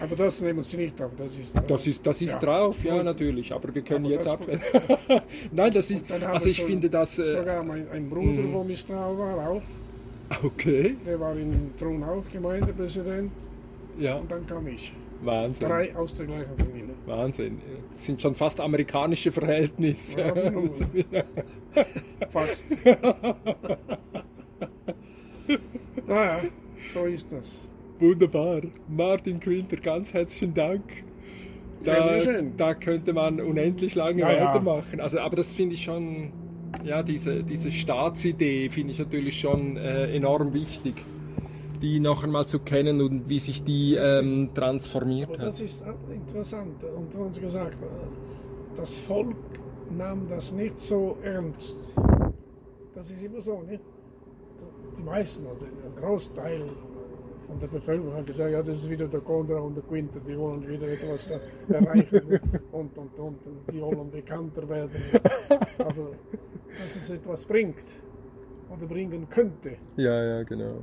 Aber das nehmen Sie nicht auf, das ist... Das ist, das ist Ja. drauf, ja, natürlich. Aber wir können Aber jetzt abwählen. Nein, das ist. Also ich schon finde das. Äh, Sogar mein ein Bruder, wo Mistral war, auch. okay. Der war in Thron auch Gemeindepräsident. Ja, Und dann kam ich. Wahnsinn. Drei aus der gleichen Familie. Wahnsinn. Das sind schon fast amerikanische Verhältnisse. Ja, nun. Fast. naja, so ist das. Wunderbar. Martin Quinter, ganz herzlichen Dank. Da, schön. da könnte man unendlich lange Ja, ja. weitermachen. Also, aber das finde ich schon, ja, diese, diese Staatsidee finde ich natürlich schon äh, enorm wichtig. die noch einmal zu kennen und wie sich die ähm, transformiert hat. das ist interessant. Und uns gesagt, äh, das Volk nahm das nicht so ernst. Das ist immer so, nicht? Die meisten, oder ein Großteil von der Bevölkerung hat gesagt, ja, das ist wieder der Condra und der Quinter, die wollen wieder etwas erreichen und, und, und, und die wollen bekannter werden. Aber dass es etwas bringt oder bringen könnte, Ja, ja, genau.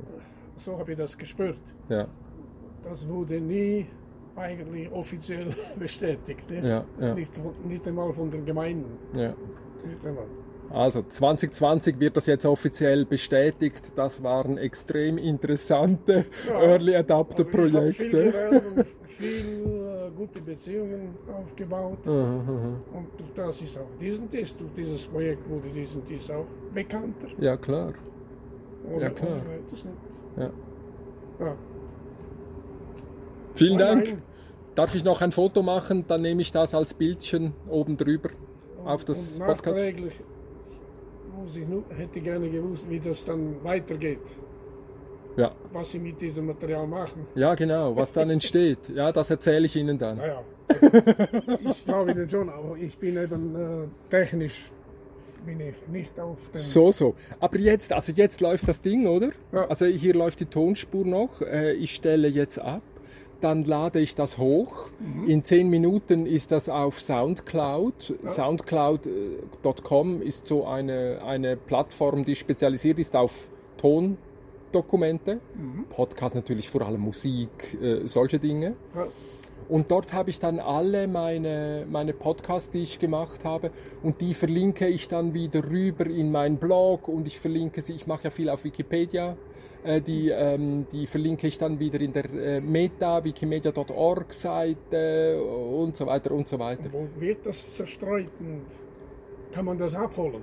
so habe ich das gespürt. Ja, Das wurde nie eigentlich offiziell bestätigt. Nicht, ja, ja, nicht, nicht einmal von den Gemeinden. ja. Nicht einmal. Also 2020 wird das jetzt offiziell bestätigt. Das waren extrem interessante Ja. Early Adapter Also Projekte. gelernt und viel äh, gute Beziehungen aufgebaut. Aha, aha. Und das ist auch diesen Test, durch dieses Projekt wurde diesen Test auch bekannter. Ja, klar. Ohne, Ja, klar. Ja. Ja. Vielen Nein, Dank. nein. Darf ich noch ein Foto machen? Dann nehme ich das als Bildchen oben drüber Und- auf das und Podcast. Muss ich nur, hätte gerne gewusst, wie das dann weitergeht, Ja. was sie mit diesem Material machen. ja, genau. Was dann entsteht. Ja, das erzähle ich Ihnen dann. Naja, also, ich glaube Ihnen schon, aber ich bin eben äh, technisch bin ich nicht auf dem. So, so. Aber jetzt, also jetzt läuft das Ding, oder? Ja. Also hier läuft die Tonspur noch. Äh, Ich stelle jetzt ab. Dann lade ich das hoch. Mhm. In zehn Minuten ist das auf Soundcloud. Soundcloud.com ist so eine, eine Plattform, die spezialisiert ist auf Tondokumente. Mhm. Podcast natürlich vor allem Musik, äh, solche Dinge. Ja, Und dort habe ich dann alle meine, meine Podcasts, die ich gemacht habe, und die verlinke ich dann wieder rüber in meinen Blog und ich verlinke sie, ich mache ja viel auf Wikipedia, äh, die, ähm, die verlinke ich dann wieder in der äh, Meta, wikimedia.org Seite und so weiter und so weiter. wo wird das zerstreut? Und kann man das abholen?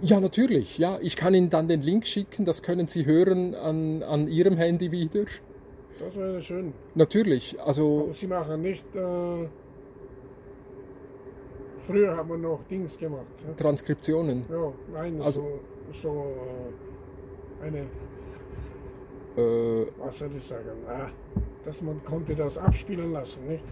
Ja, natürlich, ja. Ich kann Ihnen dann den Link schicken, das können Sie hören an, an Ihrem Handy wieder. Das wäre schön. Natürlich, also Aber Sie machen nicht. Äh, früher hat man noch Dings gemacht. Ja, Transkriptionen. ja nein, Also- so, so äh, eine, Äh, was soll ich sagen, ah, dass man konnte das abspielen lassen, nicht?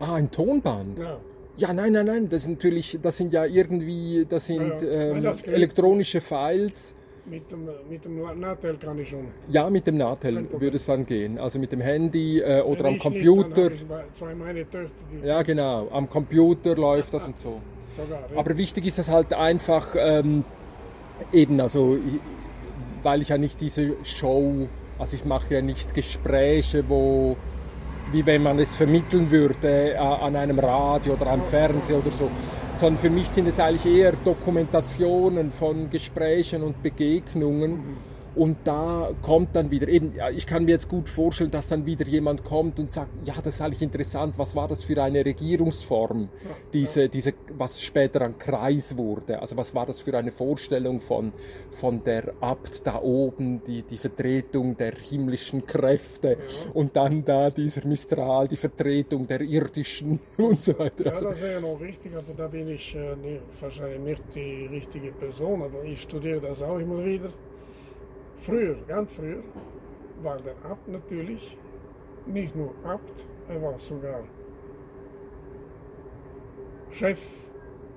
ah, ein Tonband. Ja, Ja, nein, nein, nein, das sind natürlich, das sind ja irgendwie, das sind Ja, ja. Nein, ähm, das geht. elektronische Files. Mit dem, mit dem Natel kann ich schon. Ja, mit dem Problem. würde es dann gehen. Also mit dem Handy äh, oder Wenn am Computer. Nicht, zwei- meine Töchter, die Ja, genau, am Computer läuft das und so. sogar. ja. Aber wichtig ist das halt einfach ähm, eben, also weil ich ja nicht diese Show, also ich mache ja nicht Gespräche, wo wie wenn man es vermitteln würde äh, an einem Radio oder am Fernseher oder so, sondern für mich sind es eigentlich eher Dokumentationen von Gesprächen und Begegnungen. Und da kommt dann wieder, eben, ja, ich kann mir jetzt gut vorstellen, dass dann wieder jemand kommt und sagt, ja, das ist eigentlich interessant, was war das für eine Regierungsform, diese, diese, was später ein Kreis wurde, also was war das für eine Vorstellung von, von der Abt da oben, die, die Vertretung der himmlischen Kräfte und dann da dieser Mistral, die Vertretung der irdischen und so weiter. Ja, Also, das wäre noch wichtig, aber da bin ich äh, wahrscheinlich nicht die richtige Person, aber ich studiere das auch immer wieder. Früher, ganz früher, war der Abt natürlich nicht nur Abt, er war sogar Chef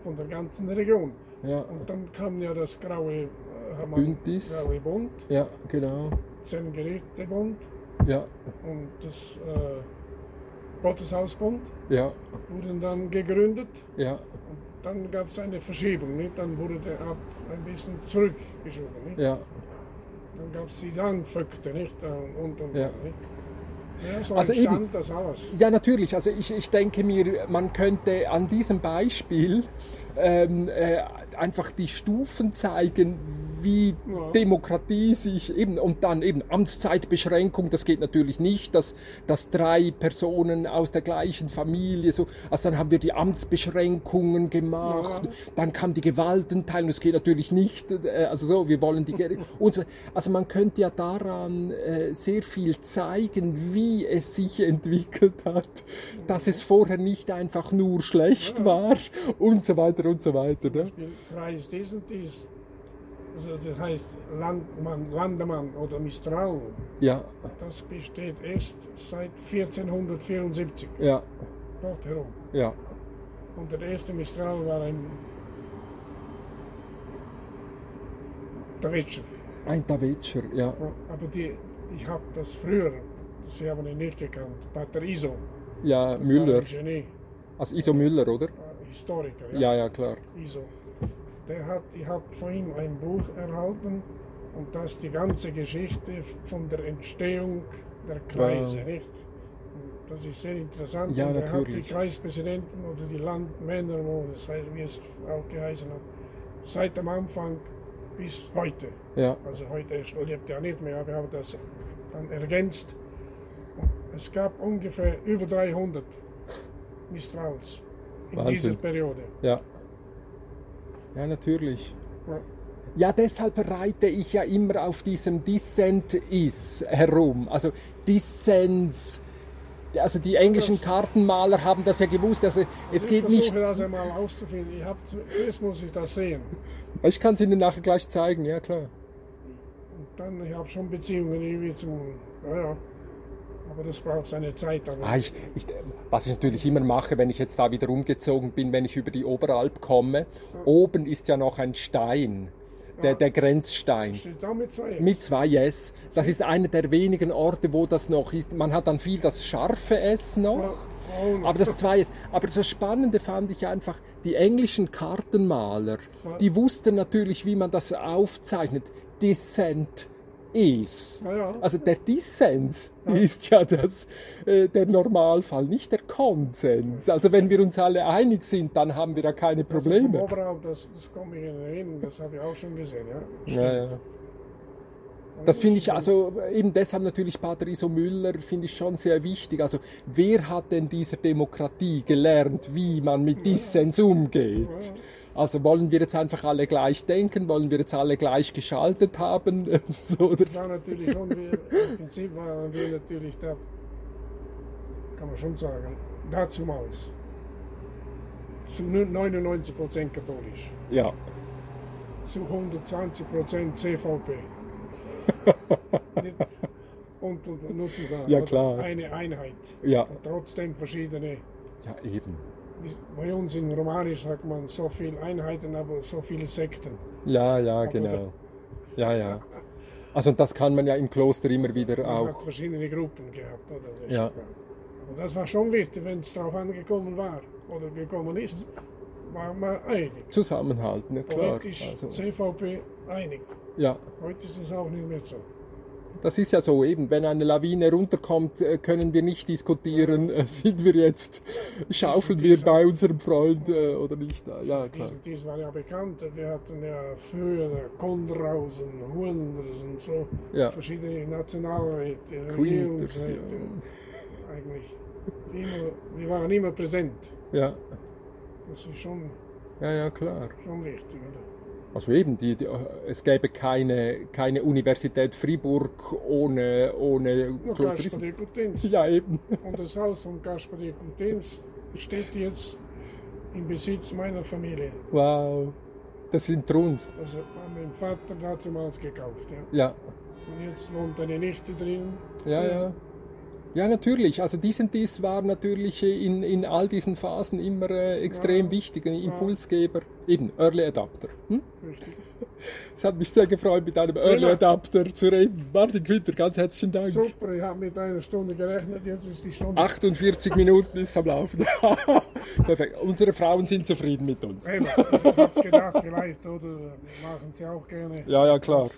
von der ganzen Region. ja, Und dann kam ja das graue, äh, Bündnis. graue Bund, ja, genau, Zengerätebund ja, und das äh, Gotteshausbund ja, wurden dann gegründet. ja, Dann gab es eine Verschiebung, nicht? dann wurde der Abt ein bisschen zurückgeschoben. Nicht? ja. Dann gab es die Langvögte nicht? Äh, und, und, Ja. nicht? Ja, so Also eben. das alles. Ja, natürlich. Also ich, ich denke mir, man könnte an diesem Beispiel ähm, äh, einfach die Stufen zeigen, wie Ja. Demokratie sich eben und dann eben Amtszeitbeschränkung, das geht natürlich nicht, dass, dass drei Personen aus der gleichen Familie so, also dann haben wir die Amtsbeschränkungen gemacht, Ja. dann kam die Gewaltenteilung, das geht natürlich nicht, äh, also so, wir wollen die, und so, also man könnte ja daran äh, sehr viel zeigen, wie es sich entwickelt hat, dass es vorher nicht einfach nur schlecht war und so weiter und so weiter. Ne? Dies und dies. Also das heißt Landmann, Landemann oder Mistral. Ja, Das besteht erst seit 1474 ja, dort herum. ja. Und der erste Mistral war ein Deutscher. Ein Davetscher, ja. Aber die, ich habe das früher, Sie haben ihn nicht gekannt, Pater Iso. Ja, Das Müller. Also Iso Müller, oder? äh, Historiker. Ja, ja, klar. Iso. Der hat, ich habe von ihm ein Buch erhalten und das ist die ganze Geschichte von der Entstehung der Kreise, Wow. nicht? Das ist sehr interessant. Ja, und er hat die. Kreispräsidenten oder die Landmänner, wo das heißt, wie es auch geheißen hat, seit dem Anfang bis heute. Ja, Also heute lebt ja nicht mehr, aber er hat das dann ergänzt. Und es gab ungefähr über 300 Mistrals in Wahnsinn. dieser Periode. ja. Ja, natürlich. Ja. Ja, deshalb reite ich ja immer auf diesem Dissent is herum. Also Dissens. Also die englischen Kartenmaler haben das ja gewusst. Also es ich geht versuche nicht. das einmal auszufinden. Ich hab, zuerst muss ich das sehen. Ich kann es Ihnen nachher gleich zeigen, ja klar. Und dann, ich habe schon Beziehungen irgendwie zum, ja, ja. Aber das braucht seine Zeit. Ah, ich, ich, was ich natürlich immer mache, wenn ich jetzt da wieder umgezogen bin, wenn ich über die Oberalp komme, oben ist ja noch ein Stein, der, der Grenzstein. steht da mit zwei. Mit zwei S. Das ist einer der wenigen Orte, wo das noch ist. Man hat dann viel das scharfe S noch. Aber das zwei S. Aber das Spannende fand ich einfach, die englischen Kartenmaler, die wussten natürlich, wie man das aufzeichnet. Descent is. Ja, ja. Also der Dissens ist ja das, äh, der Normalfall, nicht der Konsens. Also wenn wir uns alle einig sind, dann haben wir da keine Probleme. Oberalp, das, das kommt mir in Erinnerung, das habe ich auch schon gesehen. Ja. Ja, ja. Das finde ich also eben deshalb natürlich Pater Iso Müller finde ich schon sehr wichtig. Also wer hat denn dieser Demokratie gelernt, wie man mit Dissens umgeht? Also wollen wir jetzt einfach alle gleich denken? Wollen wir jetzt alle gleich geschaltet haben? so? Das war natürlich schon, wir, im Prinzip waren wir natürlich da, kann man schon sagen, dazumals zu 99% katholisch, Ja, zu 120% CVP. Und, und nur zu sagen, Ja, klar. eine Einheit. ja, Und trotzdem verschiedene, ja eben. Bei uns in Romanisch sagt man so viele Einheiten, aber so viele Sekten. Ja, ja, genau. Ja, ja. Also und das kann man ja im Kloster immer wieder Man hat auch. verschiedene Gruppen gehabt. Oder? Ja. Aber das war schon wichtig, wenn es darauf angekommen war oder gekommen ist, war man einig. Zusammenhalten, ja klar. Politisch Also, CVP einig. ja, Heute ist es auch nicht mehr so. Das ist ja so eben. Wenn eine Lawine runterkommt, äh, können wir nicht diskutieren, äh, sind wir jetzt, schaufeln wir bei unserem Freund äh, oder nicht. Ja, klar. Dies, dies war ja bekannt. Wir hatten ja früher Kondraus und Hunders und so Ja. verschiedene Nationalräte, Regierungsräte. ja. Eigentlich immer, die waren immer präsent. Ja, Das ist schon, ja, ja, klar. schon wichtig. Oder? Also eben, die, die, es gäbe keine, keine Universität Fribourg ohne, ohne de Coutenz. Ja, eben. Und das Haus von Kasper de Coutenz steht jetzt im Besitz meiner Familie. Wow. Das sind Truns. Das hat mein Vater damals gekauft. Ja. Ja, Und jetzt wohnt eine Nichte drin. ja, ja. Ja, natürlich. Also dies und dies war natürlich in, in all diesen Phasen immer äh, extrem Ja. wichtig, ein Impulsgeber. Eben, Early Adapter. Hm? Richtig. Es hat mich sehr gefreut, mit einem Early Prima. Adapter zu reden. Martin Quinter, ganz herzlichen Dank. Super, ich habe mit einer Stunde gerechnet, jetzt ist die Stunde. 48 Minuten ist am Laufen. Perfekt. Unsere Frauen sind zufrieden mit uns. Eben, ich habe gedacht, vielleicht oder machen sie auch gerne. Ja, ja, klar.